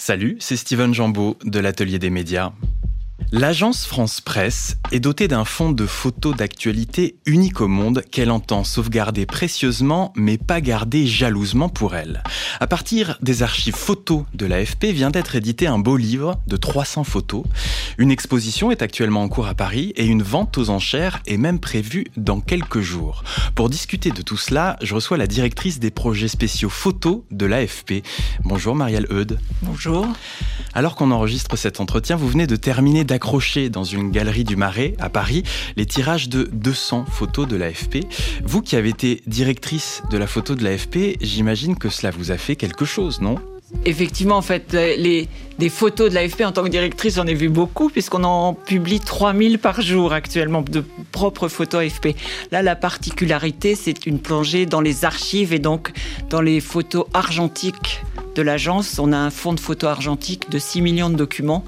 Salut, c'est Steven Jambeau de l'Atelier des médias. L'agence France Presse est dotée d'un fonds de photos d'actualité unique au monde qu'elle entend sauvegarder précieusement mais pas garder jalousement pour elle. À partir des archives photos de l'AFP vient d'être édité un beau livre de 300 photos. Une exposition est actuellement en cours à Paris et une vente aux enchères est même prévue dans quelques jours. Pour discuter de tout cela, je reçois la directrice des projets spéciaux photos de l'AFP. Bonjour Marielle Eudes. Bonjour. Alors qu'on enregistre cet entretien, vous venez de terminer accroché dans une galerie du Marais à Paris les tirages de 200 photos de l'AFP. Vous qui avez été directrice de la photo de l'AFP, j'imagine que cela vous a fait quelque chose, non? Effectivement, en fait, les, des photos de l'AFP en tant que directrice, j'en ai vu beaucoup, puisqu'on en publie 3000 par jour actuellement de propres photos AFP. Là, la particularité, c'est une plongée dans les archives et donc dans les photos argentiques de l'agence. On a un fonds de photos argentiques de 6 millions de documents.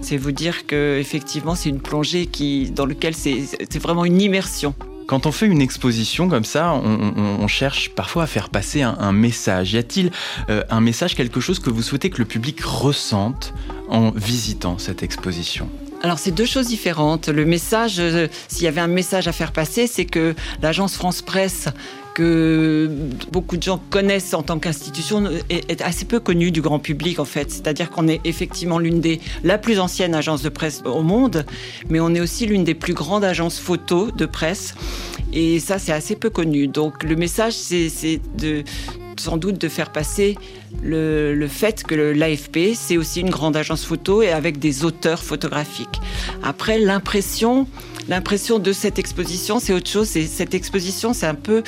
C'est vous dire que effectivement c'est une plongée qui, dans laquelle c'est vraiment une immersion. Quand on fait une exposition comme ça, on, cherche parfois à faire passer un, message. Y a-t-il euh, un message, quelque chose que vous souhaitez que le public ressente en visitant cette exposition? Alors c'est deux choses différentes. Le message, euh, s'il y avait un message à faire passer, c'est que l'agence France Presse que beaucoup de gens connaissent en tant qu'institution est, assez peu connue du grand public en fait. C'est-à-dire qu'on est effectivement l'une des la plus ancienne agence de presse au monde, mais on est aussi l'une des plus grandes agences photo de presse. Et ça, c'est assez peu connu. Donc le message, c'est de sans doute de faire passer le, le fait que l'AFP, c'est aussi une grande agence photo et avec des auteurs photographiques. Après, l'impression, l'impression de cette exposition, c'est autre chose. Et cette exposition, c'est un peu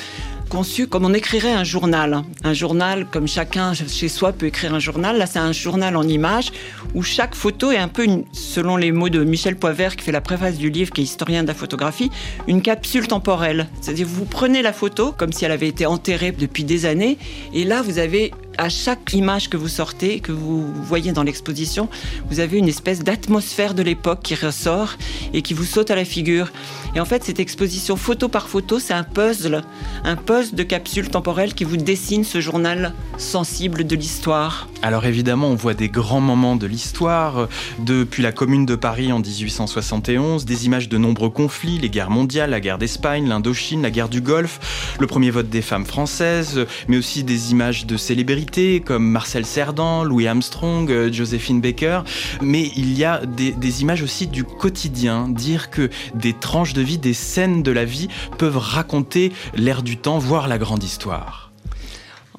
conçu comme on écrirait un journal. Un journal, comme chacun chez soi peut écrire un journal. Là, c'est un journal en images où chaque photo est un peu, selon les mots de Michel Poivert, qui fait la préface du livre, qui est historien de la photographie, une capsule temporelle. C'est-à-dire, vous prenez la photo comme si elle avait été enterrée depuis des années, et là, vous avez à chaque image que vous sortez, que vous voyez dans l'exposition, vous avez une espèce d'atmosphère de l'époque qui ressort et qui vous saute à la figure. Et en fait, cette exposition photo par photo, c'est un puzzle, un puzzle de capsules temporelles qui vous dessine ce journal sensible de l'histoire. Alors évidemment, on voit des grands moments de l'histoire, euh, depuis la Commune de Paris en 1871, des images de nombreux conflits, les guerres mondiales, la guerre d'Espagne, l'Indochine, la guerre du Golfe, le premier vote des femmes françaises, mais aussi des images de célébrités comme Marcel Cerdan, Louis Armstrong, euh, Josephine Baker. Mais il y a des, des images aussi du quotidien, dire que des tranches de des scènes de la vie peuvent raconter l'ère du temps, voire la grande histoire.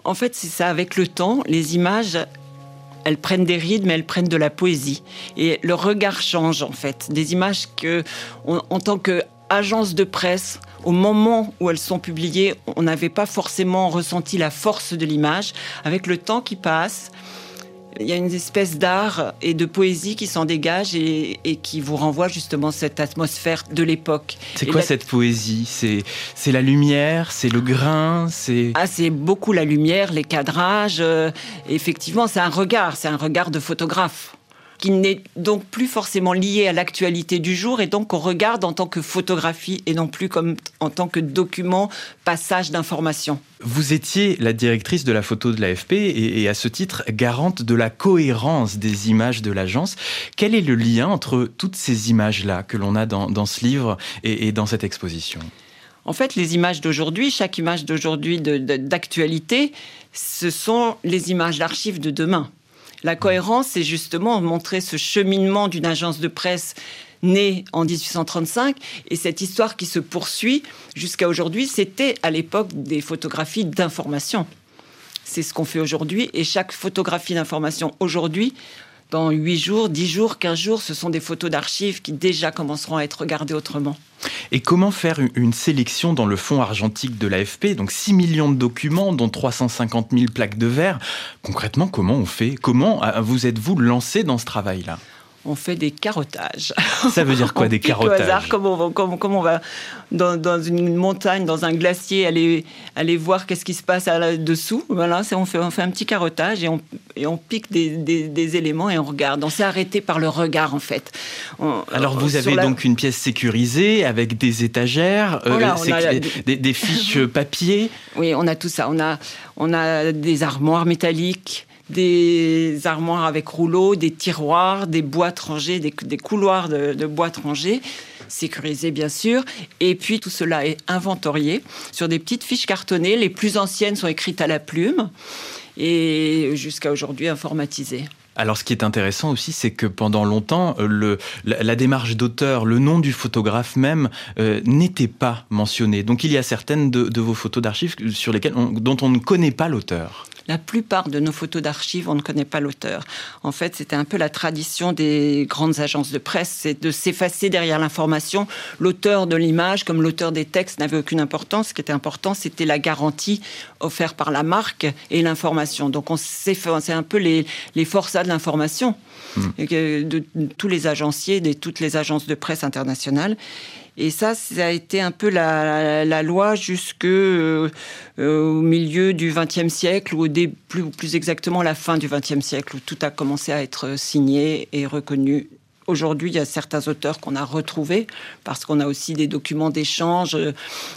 En fait, c'est ça, avec le temps, les images, elles prennent des rides, mais elles prennent de la poésie. Et le regard change, en fait. Des images que, en tant qu'agence de presse, au moment où elles sont publiées, on n'avait pas forcément ressenti la force de l'image. Avec le temps qui passe, il y a une espèce d'art et de poésie qui s'en dégage et, qui vous renvoie justement cette atmosphère de l'époque. C'est quoi cette poésie? C'est la lumière, c'est le grain, c'est ah c'est beaucoup la lumière, les cadrages. Euh, effectivement, c'est un regard, c'est un regard de photographe qui n'est donc plus forcément lié à l'actualité du jour et donc on regarde en tant que photographie et non plus comme en tant que document, passage d'information. Vous étiez la directrice de la photo de l'AFP et, et à ce titre garante de la cohérence des images de l'agence. Quel est le lien entre toutes ces images-là que l'on a dans, ce livre et, et dans cette exposition? En fait, les images d'aujourd'hui, chaque image d'aujourd'hui d'actualité, ce sont les images d'archives de demain. La cohérence, c'est justement montrer ce cheminement d'une agence de presse née en 1835 et cette histoire qui se poursuit jusqu'à aujourd'hui, c'était à l'époque des photographies d'information. C'est ce qu'on fait aujourd'hui et chaque photographie d'information aujourd'hui dans 8 jours, 10 jours, 15 jours, ce sont des photos d'archives qui déjà commenceront à être regardées autrement. Et comment faire une sélection dans le fonds argentique de l'AFP Donc 6 millions de documents, dont 350 000 plaques de verre. Concrètement, comment on fait? Comment euh, vous êtes-vous lancé dans ce travail-là? On fait des carottages. Ça veut dire quoi des carottages au hasard, comme on va, comme, on va dans, une montagne, dans un glacier, aller, aller voir qu'est-ce qui se passe là-dessous. Voilà, on fait, on fait un petit carottage et on, et on pique des, des, éléments et on regarde. On s'est arrêté par le regard en fait. Alors vous avez donc une pièce sécurisée avec des étagères, euh, des, des, fiches papier. Oui, on a tout ça. On a, on a des armoires métalliques des armoires avec rouleaux, des tiroirs, des boîtes rangées, des, couloirs de, de boîtes rangées sécurisés bien sûr. Et puis tout cela est inventorié sur des petites fiches cartonnées. Les plus anciennes sont écrites à la plume et jusqu'à aujourd'hui informatisées. Alors, ce qui est intéressant aussi, c'est que pendant longtemps, euh, la, démarche d'auteur, le nom du photographe même, euh, n'était pas mentionné. Donc, il y a certaines de, vos photos d'archives sur lesquelles dont on ne connaît pas l'auteur la plupart de nos photos d'archives, on ne connaît pas l'auteur. En fait, c'était un peu la tradition des grandes agences de presse, c'est de s'effacer derrière l'information. L'auteur de l'image, comme l'auteur des textes, n'avait aucune importance. Ce qui était important, c'était la garantie offerte par la marque et l'information. Donc, on c'est un peu les, les forçats de l'information hmm. de tous les agenciers, de toutes les agences de presse internationales. Et ça, ça a été un peu la, loi jusque euh, au milieu du XXe siècle, ou plus, plus exactement la fin du XXe siècle, où tout a commencé à être signé et reconnu Aujourd'hui, il y a certains auteurs qu'on a retrouvés parce qu'on a aussi des documents d'échange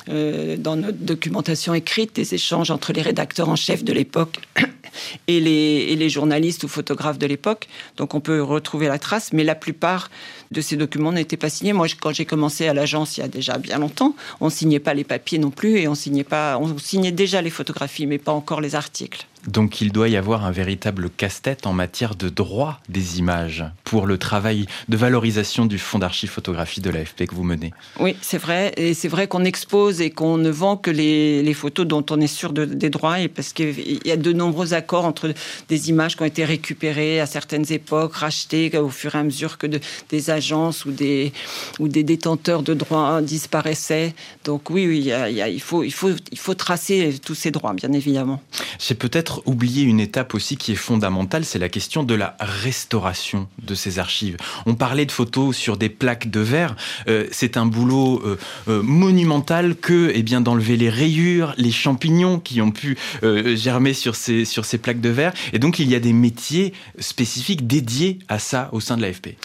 euh, dans notre documentation écrite, des échanges entre les rédacteurs en chef de l'époque et les, journalistes ou photographes de l'époque. Donc on peut retrouver la trace, mais la plupart de ces documents n'étaient pas signés. Moi, quand j'ai commencé à l'agence il y a déjà bien longtemps, on signait pas les papiers non plus et on signait pas, on signait déjà les photographies, mais pas encore les articles. Donc il doit y avoir un véritable casse-tête en matière de droit des images pour le travail de valorisation du fonds d'archives photographie de l'AFP que vous menez. Oui, c'est vrai. Et c'est vrai qu'on expose et qu'on ne vend que les, photos dont on est sûr des droits. Et parce qu'il y a de nombreux accords entre des images qui ont été récupérées à certaines époques, rachetées au fur et à mesure que des agences ou des, ou des détenteurs de droits disparaissaient. Donc oui, il, faut, il, faut, il faut tracer tous ces droits, bien évidemment. C'est peut-être oublier une étape aussi qui est fondamentale, c'est la question de la restauration de ces archives. On parlait de photos sur des plaques de verre. Euh, c'est un boulot euh, euh, monumental que eh bien d'enlever les rayures, les champignons qui ont pu germer sur ces, sur ces plaques de verre. Et donc il y a des métiers spécifiques dédiés à ça au sein de l'AFP.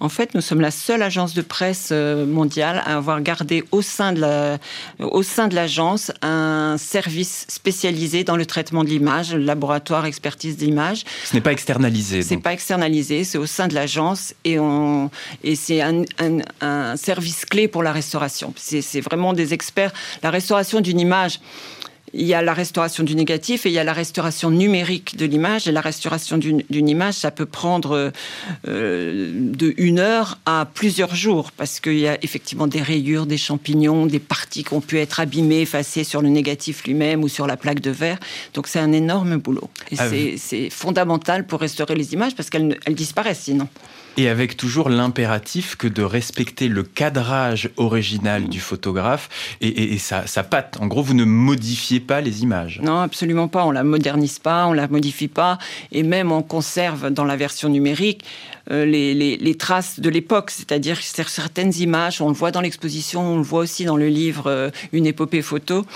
En fait, nous sommes la seule agence de presse euh, mondiale à avoir gardé au sein de la, au sein de l'agence un service spécialisé dans le traitement de l'image, le laboratoire expertise d'image. Ce n'est pas externalisé. C'est pas externalisé, c'est au sein de l'agence et on et c'est un, un service clé pour la restauration. C'est vraiment des experts. La restauration d'une image il y a la restauration du négatif et il y a la restauration numérique de l'image. Et la restauration d'une image, ça peut prendre euh, de une heure à plusieurs jours parce qu'il y a effectivement des rayures, des champignons, des parties qui ont pu être abîmées, effacées sur le négatif lui-même ou sur la plaque de verre. Donc c'est un énorme boulot. Et ah c'est fondamental pour restaurer les images parce qu'elles disparaissent sinon. Et avec toujours l'impératif que de respecter le cadrage original du photographe et, sa, patte. En gros, vous ne modifiez pas les images. Non, absolument pas. On la modernise pas, on la modifie pas, et même on conserve dans la version numérique euh, les, traces de l'époque, c'est-à-dire certaines images, on le voit dans l'exposition, on le voit aussi dans le livre euh, Une épopée photo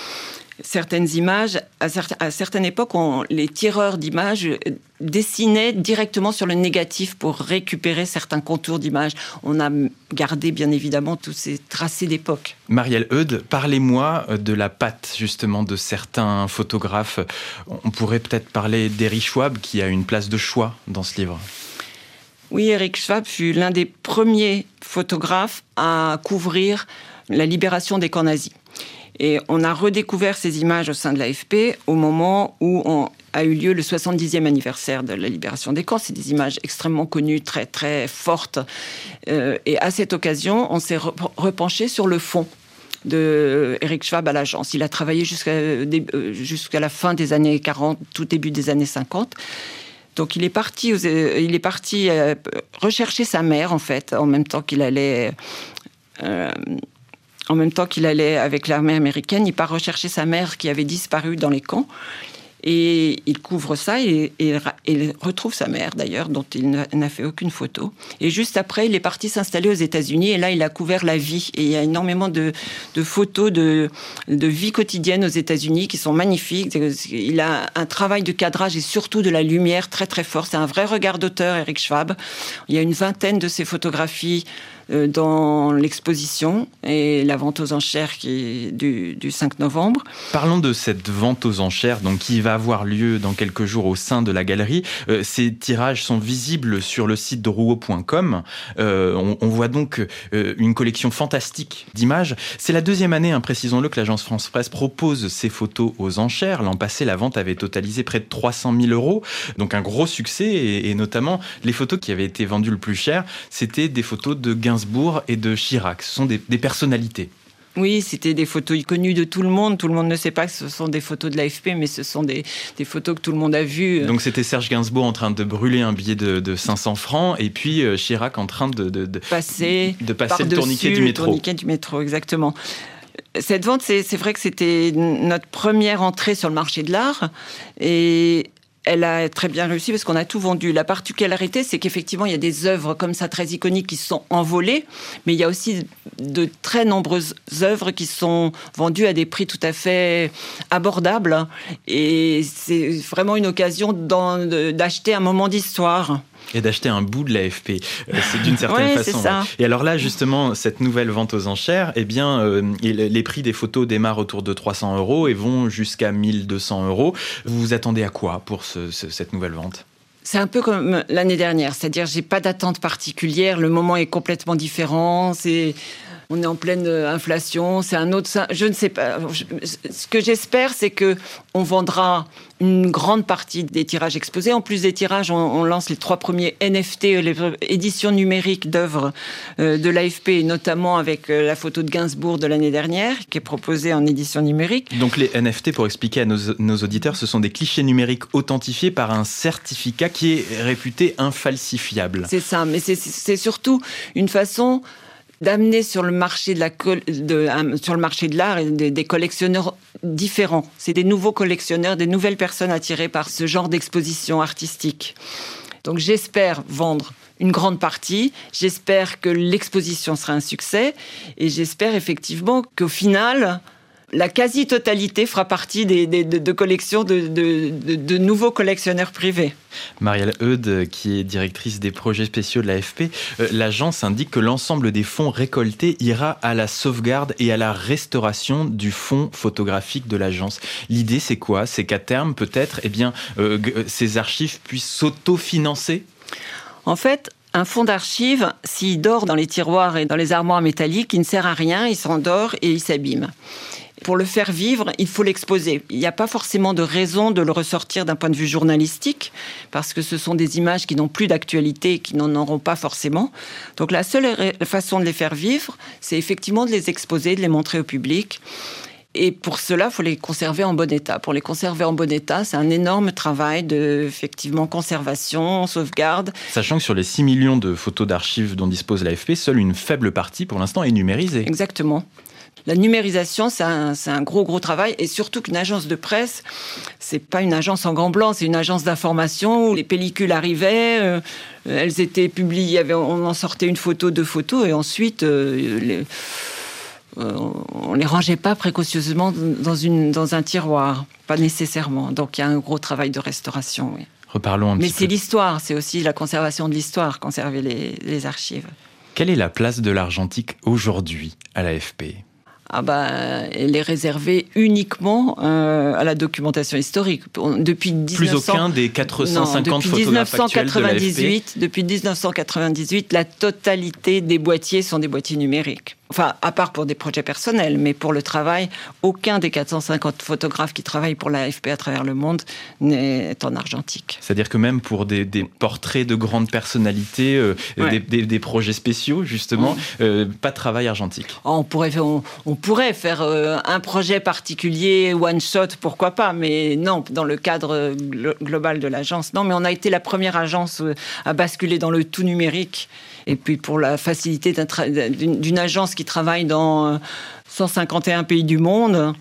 certaines images, à, certaines époques, les tireurs d'images dessinaient directement sur le négatif pour récupérer certains contours d'images. On a gardé bien évidemment tous ces tracés d'époque. Marielle Eudes, parlez-moi de la patte justement de certains photographes. On pourrait peut-être parler d'Eric Schwab qui a une place de choix dans ce livre. Oui, Eric Schwab fut l'un des premiers photographes à couvrir la libération des camps nazis. Et on a redécouvert ces images au sein de l'AFP au moment où a eu lieu le 70e anniversaire de la libération des camps. C'est des images extrêmement connues, très très fortes. Euh, et à cette occasion, on s'est repenché sur le fond de Eric Schwab à l'agence. Il a travaillé jusqu'à euh, jusqu'à la fin des années 40, tout début des années 50. Donc il est parti, il est parti euh, rechercher sa mère en fait, en même temps qu'il allait en même temps qu'il allait avec l'armée américaine, il part rechercher sa mère qui avait disparu dans les camps. Et il couvre ça et, il retrouve sa mère d'ailleurs, dont il n'a fait aucune photo. Et juste après, il est parti s'installer aux États-Unis et là, il a couvert la vie. Et il y a énormément de, photos de, de, vie quotidienne aux États-Unis qui sont magnifiques. Il a un travail de cadrage et surtout de la lumière très très fort. C'est un vrai regard d'auteur, Eric Schwab. Il y a une vingtaine de ses photographies dans l'exposition et la vente aux enchères du, 5 novembre. Parlons de cette vente aux enchères donc, qui va avoir lieu dans quelques jours au sein de la galerie. Euh, ces tirages sont visibles sur le site de rouault.com. On, on, voit donc une collection fantastique d'images. C'est la deuxième année, hein, précisons-le, que l'agence France Presse propose ces photos aux enchères. L'an passé, la vente avait totalisé près de 300 000 euros, donc un gros succès et, notamment les photos qui avaient été vendues le plus cher, c'était des photos de Gainsbourg et de Chirac. Ce sont des, personnalités. Oui, c'était des photos connues de tout le monde. Tout le monde ne sait pas que ce sont des photos de l'AFP, mais ce sont des, photos que tout le monde a vues. Donc c'était Serge Gainsbourg en train de brûler un billet de, 500 francs et puis euh, Chirac en train de, passer, de passer le tourniquet du métro. Le tourniquet du métro, exactement. Cette vente, c'est vrai que c'était notre première entrée sur le marché de l'art. Et elle a très bien réussi parce qu'on a tout vendu. La particularité, c'est qu'effectivement, il y a des œuvres comme ça très iconiques qui sont envolées, mais il y a aussi de très nombreuses œuvres qui sont vendues à des prix tout à fait abordables. Et c'est vraiment une occasion d'acheter un moment d'histoire et d'acheter un bout de l'AFP. Euh, c'est d'une certaine façon. Et alors là, justement, cette nouvelle vente aux enchères, eh bien, euh, les prix des photos démarrent autour de 300 euros et vont jusqu'à 1200 euros. Vous vous attendez à quoi pour cette nouvelle vente? C'est un peu comme l'année dernière, c'est-à-dire j'ai pas d'attente particulière, le moment est complètement différent, c'est on est en pleine euh, inflation, c'est un autre. Je ne sais pas. Ce que j'espère, c'est que on vendra une grande partie des tirages exposés. En plus des tirages, on, lance les trois premiers NFT, euh, les éditions numériques d'œuvres euh, de l'AFP, notamment avec la photo de Gainsbourg de l'année dernière, qui est proposée en édition numérique. Donc les NFT, pour expliquer à nos, nos auditeurs, ce sont des clichés numériques authentifiés par un certificat qui est réputé infalsifiable. C'est ça, mais c'est surtout une façon d'amener sur le marché de la de, sur le marché de l'art des, collectionneurs différents. C'est des nouveaux collectionneurs, des nouvelles personnes attirées par ce genre d'exposition artistique. Donc j'espère vendre une grande partie. J'espère que l'exposition sera un succès et j'espère effectivement qu'au final, la quasi-totalité fera partie des, de, collections de, nouveaux collectionneurs privés. Marielle Eudes, qui est directrice des projets spéciaux de l'AFP, euh, l'agence indique que l'ensemble des fonds récoltés ira à la sauvegarde et à la restauration du fonds photographique de l'agence. L'idée, c'est quoi? C'est qu'à terme, peut-être, eh bien, euh, euh, ces archives puissent s'autofinancer? En fait, un fonds d'archives, s'il dort dans les tiroirs et dans les armoires métalliques, il ne sert à rien, il s'endort et il s'abîme pour le faire vivre, il faut l'exposer. Il n'y a pas forcément de raison de le ressortir d'un point de vue journalistique, parce que ce sont des images qui n'ont plus d'actualité et qui n'en auront pas forcément. Donc la seule façon de les faire vivre, c'est effectivement de les exposer, de les montrer au public. Et pour cela, il faut les conserver en bon état. Pour les conserver en bon état, c'est un énorme travail de effectivement conservation, sauvegarde. Sachant que sur les 6 millions de photos d'archives dont dispose l'AFP, seule une faible partie pour l'instant est numérisée. Exactement la numérisation, c'est un, gros, gros travail. Et surtout qu'une agence de presse, c'est pas une agence en grand blanc, c'est une agence d'information où les pellicules arrivaient, euh, elles étaient publiées, on en sortait une photo, deux photos, et ensuite, euh, les, euh, on les rangeait pas précautionneusement dans, une, dans un tiroir, pas nécessairement. Donc il y a un gros travail de restauration. Oui. Reparlons un Mais c'est l'histoire, c'est aussi la conservation de l'histoire, conserver les, les archives. Quelle est la place de l'argentique aujourd'hui à l'AFP ah bah, elle est réservée uniquement euh, à la documentation historique. Depuis 1900... Plus aucun des 450 non, depuis 1998, Depuis 1998, la totalité des boîtiers sont des boîtiers numériques. Enfin, à part pour des projets personnels, mais pour le travail, aucun des 450 photographes qui travaillent pour l'AFP à travers le monde n'est en argentique. C'est-à-dire que même pour des, portraits de grandes personnalités, euh, des, projets spéciaux, justement, euh, pas de travail argentique. On pourrait, on, pourrait faire euh, un projet particulier, one shot, pourquoi pas, mais non, dans le cadre global de l'agence. Non, mais on a été la première agence à basculer dans le tout numérique. Et puis pour la facilité d'une agence qui travaille dans 151 euh, pays du monde,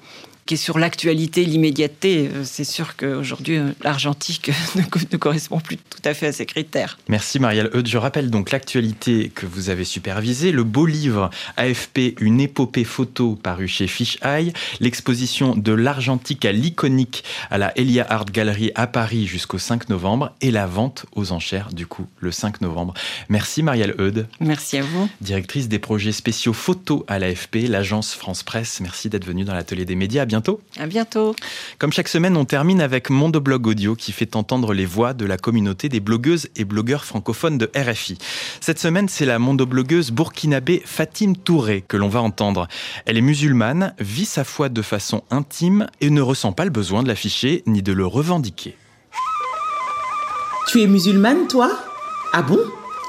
qui est sur l'actualité, l'immédiateté. Euh, c'est sûr qu'aujourd'hui, euh, l'argentique ne, correspond plus tout à fait à ces critères. Merci Marielle Eudes. Je rappelle donc l'actualité que vous avez supervisée, le beau livre AFP, une épopée photo paru chez Fish Eye, l'exposition de l'argentique à l'iconique à la Elia Art Gallery à Paris jusqu'au 5 novembre et la vente aux enchères du coup le 5 novembre. Merci Marielle Eudes. Merci à vous. Directrice des projets spéciaux photo à l'AFP, l'agence France Presse. Merci d'être venue dans l'atelier des médias bientôt. À bientôt. Comme chaque semaine, on termine avec Mondoblog Audio qui fait entendre les voix de la communauté des blogueuses et blogueurs francophones de RFI. Cette semaine, c'est la mondoblogueuse burkinabé Fatim Touré que l'on va entendre. Elle est musulmane, vit sa foi de façon intime et ne ressent pas le besoin de l'afficher ni de le revendiquer. Tu es musulmane, toi? Ah bon?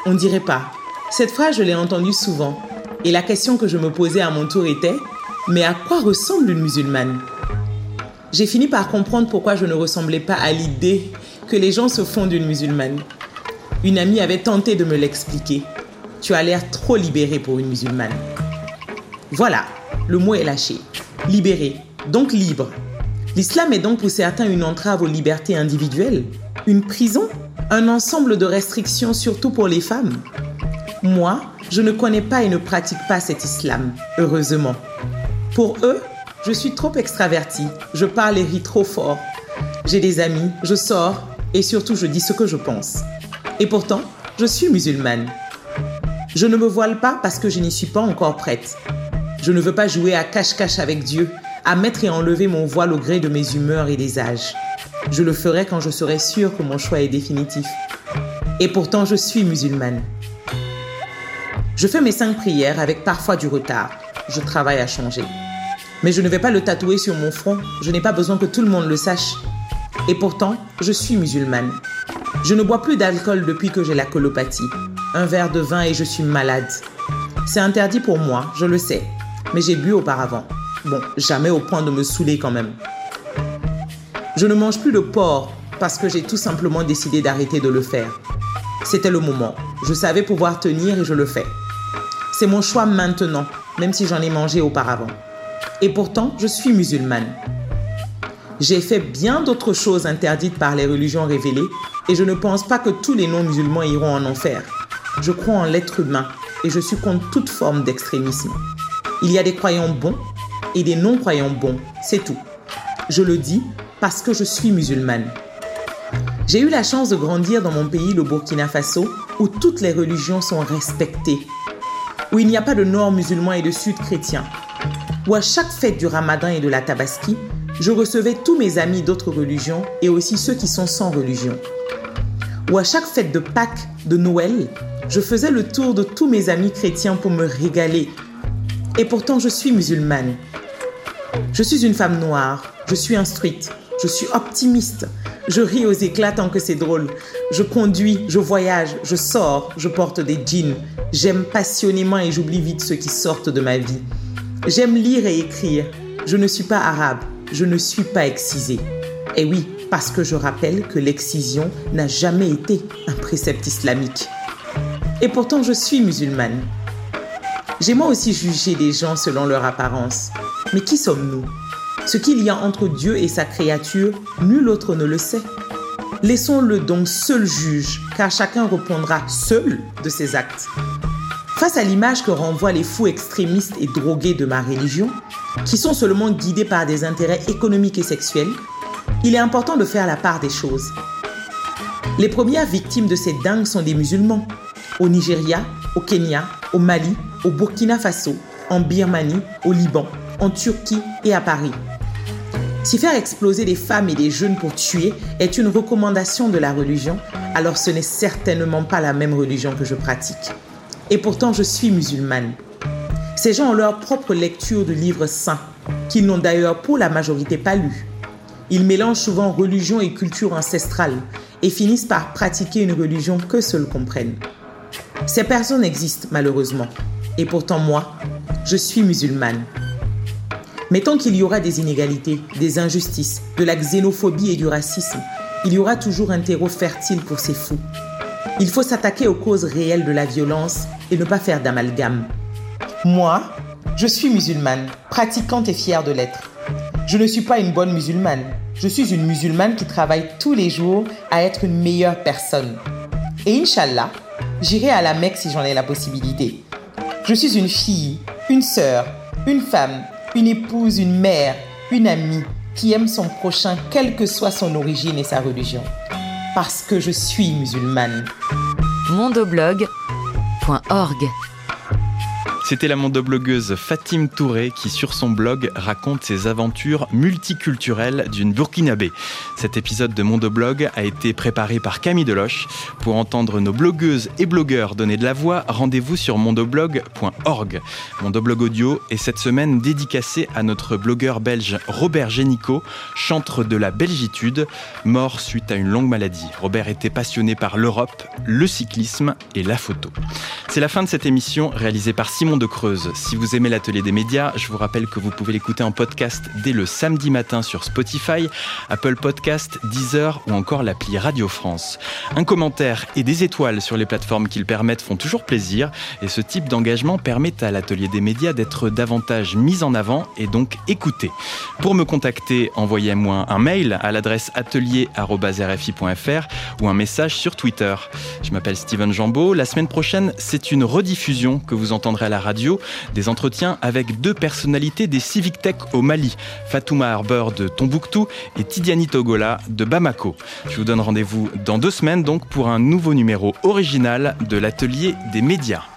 On dirait pas. Cette phrase, je l'ai entendue souvent. Et la question que je me posais à mon tour était mais à quoi ressemble une musulmane? J'ai fini par comprendre pourquoi je ne ressemblais pas à l'idée que les gens se font d'une musulmane. Une amie avait tenté de me l'expliquer. Tu as l'air trop libérée pour une musulmane. Voilà, le mot est lâché. Libéré, donc libre. L'islam est donc pour certains une entrave aux libertés individuelles, une prison, un ensemble de restrictions surtout pour les femmes. Moi, je ne connais pas et ne pratique pas cet islam, heureusement. Pour eux, je suis trop extravertie, je parle et ris trop fort. J'ai des amis, je sors et surtout je dis ce que je pense. Et pourtant, je suis musulmane. Je ne me voile pas parce que je n'y suis pas encore prête. Je ne veux pas jouer à cache-cache avec Dieu, à mettre et enlever mon voile au gré de mes humeurs et des âges. Je le ferai quand je serai sûre que mon choix est définitif. Et pourtant, je suis musulmane. Je fais mes cinq prières avec parfois du retard. Je travaille à changer. Mais je ne vais pas le tatouer sur mon front. Je n'ai pas besoin que tout le monde le sache. Et pourtant, je suis musulmane. Je ne bois plus d'alcool depuis que j'ai la colopathie. Un verre de vin et je suis malade. C'est interdit pour moi, je le sais. Mais j'ai bu auparavant. Bon, jamais au point de me saouler quand même. Je ne mange plus de porc parce que j'ai tout simplement décidé d'arrêter de le faire. C'était le moment. Je savais pouvoir tenir et je le fais. C'est mon choix maintenant, même si j'en ai mangé auparavant. Et pourtant, je suis musulmane. J'ai fait bien d'autres choses interdites par les religions révélées et je ne pense pas que tous les non-musulmans iront en enfer. Je crois en l'être humain et je suis contre toute forme d'extrémisme. Il y a des croyants bons et des non-croyants bons, c'est tout. Je le dis parce que je suis musulmane. J'ai eu la chance de grandir dans mon pays, le Burkina Faso, où toutes les religions sont respectées, où il n'y a pas de nord musulman et de sud chrétien, où à chaque fête du ramadan et de la tabaski, je recevais tous mes amis d'autres religions et aussi ceux qui sont sans religion. Où à chaque fête de Pâques, de Noël, je faisais le tour de tous mes amis chrétiens pour me régaler. Et pourtant, je suis musulmane. Je suis une femme noire, je suis instruite, je suis optimiste, je ris aux éclats tant que c'est drôle. Je conduis, je voyage, je sors, je porte des jeans. J'aime passionnément et j'oublie vite ceux qui sortent de ma vie. J'aime lire et écrire. Je ne suis pas arabe. Je ne suis pas excisée. Et oui, parce que je rappelle que l'excision n'a jamais été un précepte islamique. Et pourtant, je suis musulmane. J'ai moi aussi jugé des gens selon leur apparence. Mais qui sommes-nous? Ce qu'il y a entre Dieu et sa créature, nul autre ne le sait. Laissons-le donc seul juge, car chacun répondra seul de ses actes. Face à l'image que renvoient les fous extrémistes et drogués de ma religion, qui sont seulement guidés par des intérêts économiques et sexuels, il est important de faire la part des choses. Les premières victimes de ces dingues sont des musulmans. Au Nigeria, au Kenya, au Mali, au Burkina Faso, en Birmanie, au Liban, en Turquie et à Paris. Si faire exploser des femmes et des jeunes pour tuer est une recommandation de la religion, alors ce n'est certainement pas la même religion que je pratique. Et pourtant, je suis musulmane. Ces gens ont leur propre lecture de livres saints, qu'ils n'ont d'ailleurs pour la majorité pas lus. Ils mélangent souvent religion et culture ancestrale et finissent par pratiquer une religion que seuls comprennent. Ces personnes existent malheureusement. Et pourtant moi, je suis musulmane. Mais tant qu'il y aura des inégalités, des injustices, de la xénophobie et du racisme, il y aura toujours un terreau fertile pour ces fous. Il faut s'attaquer aux causes réelles de la violence et ne pas faire d'amalgame. Moi, je suis musulmane, pratiquante et fière de l'être. Je ne suis pas une bonne musulmane. Je suis une musulmane qui travaille tous les jours à être une meilleure personne. Et Inch'Allah, j'irai à la Mecque si j'en ai la possibilité. Je suis une fille, une sœur, une femme, une épouse, une mère, une amie qui aime son prochain quelle que soit son origine et sa religion. Parce que je suis musulmane. mondoblog.org C'était la mondoblogueuse Fatim Touré qui, sur son blog, raconte ses aventures multiculturelles d'une Burkinabé. Cet épisode de Mondoblog a été préparé par Camille Deloche. Pour entendre nos blogueuses et blogueurs donner de la voix, rendez-vous sur mondoblog.org. Mondoblog audio est cette semaine dédicacé à notre blogueur belge Robert Génicaud, chantre de la belgitude, mort suite à une longue maladie. Robert était passionné par l'Europe, le cyclisme et la photo. C'est la fin de cette émission réalisée par Simon de Creuse. Si vous aimez l'atelier des médias, je vous rappelle que vous pouvez l'écouter en podcast dès le samedi matin sur Spotify, Apple Podcast, Deezer ou encore l'appli Radio France. Un commentaire et des étoiles sur les plateformes qui le permettent font toujours plaisir et ce type d'engagement permet à l'atelier des médias d'être davantage mis en avant et donc écouté. Pour me contacter, envoyez-moi un mail à l'adresse atelier.rfi.fr ou un message sur Twitter. Je m'appelle Steven Jambeau. La semaine prochaine, c'est une rediffusion que vous entendrez à la des entretiens avec deux personnalités des Civic Tech au Mali, Fatouma Harber de Tombouctou et Tidiane Togola de Bamako. Je vous donne rendez-vous dans deux semaines donc pour un nouveau numéro original de l'atelier des médias.